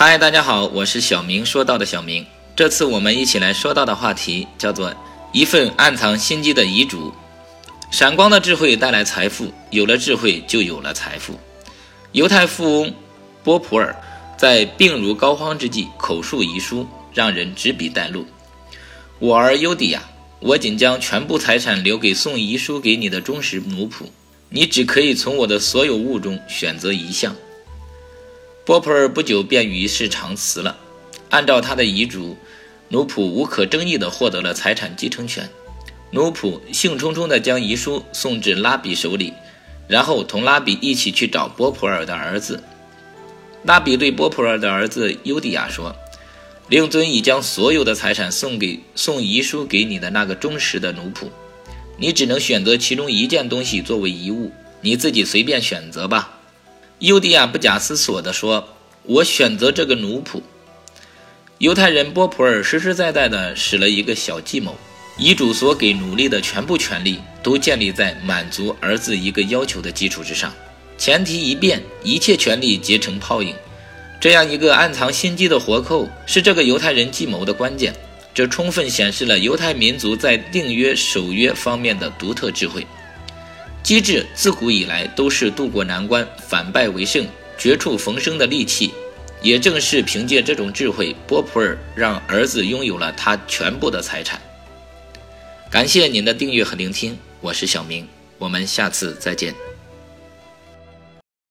嗨，大家好，我是小明。说到的小明，这次我们一起来说到的话题叫做一份暗藏心机的遗嘱。闪光的智慧带来财富，有了智慧就有了财富。犹太富翁波普尔在病入膏肓之际口述遗书，让人执笔带录：“我儿尤迪亚，我仅将全部财产留给送遗书给你的忠实奴仆，你只可以从我的所有物中选择一项。”波普尔不久便与世长辞了。按照他的遗嘱，奴仆无可争议地获得了财产继承权。奴仆兴冲冲地将遗书送至拉比手里，然后同拉比一起去找波普尔的儿子。拉比对波普尔的儿子尤迪亚说：“令尊已将所有的财产送给送遗书给你的那个忠实的奴仆，你只能选择其中一件东西作为遗物，你自己随便选择吧。”尤迪亚不假思索地说：“我选择这个奴仆。”犹太人波普尔实实在在地使了一个小计谋。遗嘱所给奴隶的全部权利，都建立在满足儿子一个要求的基础之上。前提一变，一切权利结成泡影。这样一个暗藏心机的活扣，是这个犹太人计谋的关键。这充分显示了犹太民族在订约守约方面的独特智慧。机智自古以来都是渡过难关、反败为胜、绝处逢生的利器。也正是凭借这种智慧，波普尔让儿子拥有了他全部的财产。感谢您的订阅和聆听，我是小明，我们下次再见。